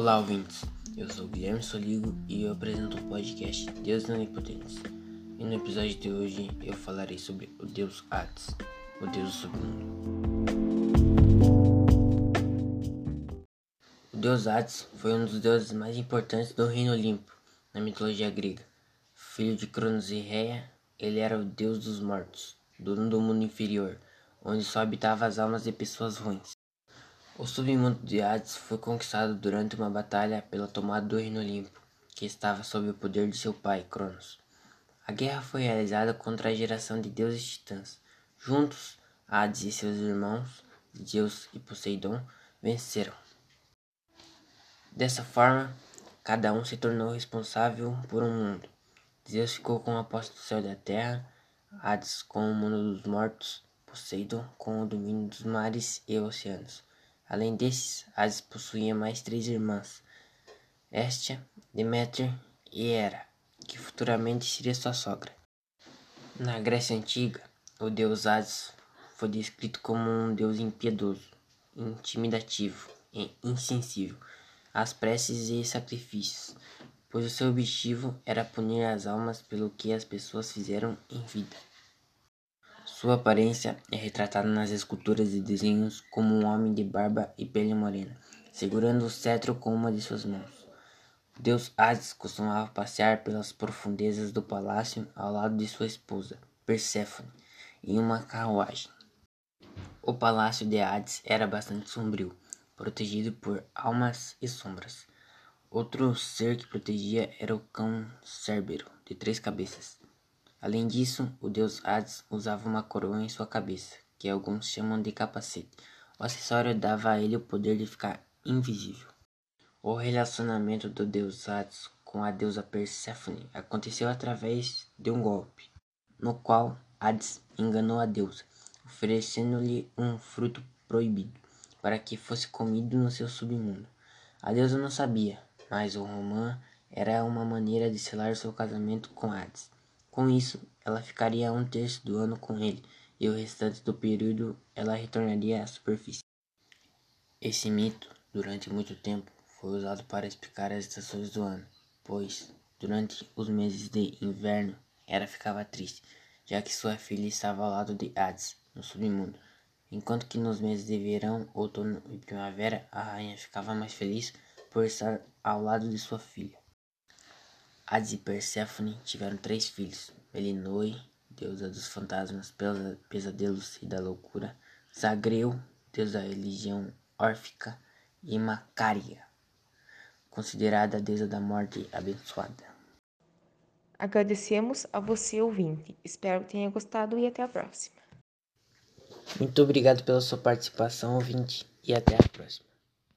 Olá, ouvintes. Eu sou Guilherme Soligo e eu apresento o podcast Deus Onipotentes. E no episódio de hoje eu falarei sobre o Deus Hades, o Deus do submundo. O Deus Hades foi um dos deuses mais importantes do Reino Olimpo na mitologia grega. Filho de Cronos e Rhea, ele era o deus dos mortos, dono do mundo inferior, onde só habitavam as almas de pessoas ruins. O submundo de Hades foi conquistado durante uma batalha pela tomada do Reino Olimpo, que estava sob o poder de seu pai, Cronos. A guerra foi realizada contra a geração de deuses titãs. Juntos, Hades e seus irmãos, Zeus e Poseidon, venceram. Dessa forma, cada um se tornou responsável por um mundo. Zeus ficou com a posse do céu e da terra, Hades com o mundo dos mortos, Poseidon com o domínio dos mares e oceanos. Além desses, Hades possuía mais três irmãs, Hestia, Deméter e Hera, que futuramente seria sua sogra. Na Grécia Antiga, o deus Hades foi descrito como um deus impiedoso, intimidativo e insensível às preces e sacrifícios, pois o seu objetivo era punir as almas pelo que as pessoas fizeram em vida. Sua aparência é retratada nas esculturas e desenhos como um homem de barba e pele morena, segurando o cetro com uma de suas mãos. Deus Hades costumava passear pelas profundezas do palácio ao lado de sua esposa, Perséfone, em uma carruagem. O palácio de Hades era bastante sombrio, protegido por almas e sombras. Outro ser que protegia era o cão Cérbero, de três cabeças. Além disso, o deus Hades usava uma coroa em sua cabeça, que alguns chamam de capacete. O acessório dava a ele o poder de ficar invisível. O relacionamento do deus Hades com a deusa Perséfone aconteceu através de um golpe, no qual Hades enganou a deusa, oferecendo-lhe um fruto proibido para que fosse comido no seu submundo. A deusa não sabia, mas o romã era uma maneira de selar seu casamento com Hades. Com isso, ela ficaria um terço do ano com ele, e o restante do período ela retornaria à superfície. Esse mito, durante muito tempo, foi usado para explicar as estações do ano, pois, durante os meses de inverno, ela ficava triste, já que sua filha estava ao lado de Hades, no submundo, enquanto que nos meses de verão, outono e primavera, a rainha ficava mais feliz por estar ao lado de sua filha. Hades e Perséfone tiveram três filhos: Melinoe, deusa dos fantasmas, pesadelos e da loucura, Zagreu, deus da religião órfica, e Macária, considerada a deusa da morte abençoada. Agradecemos a você, ouvinte. Espero que tenha gostado e até a próxima. Muito obrigado pela sua participação, ouvinte, e até a próxima.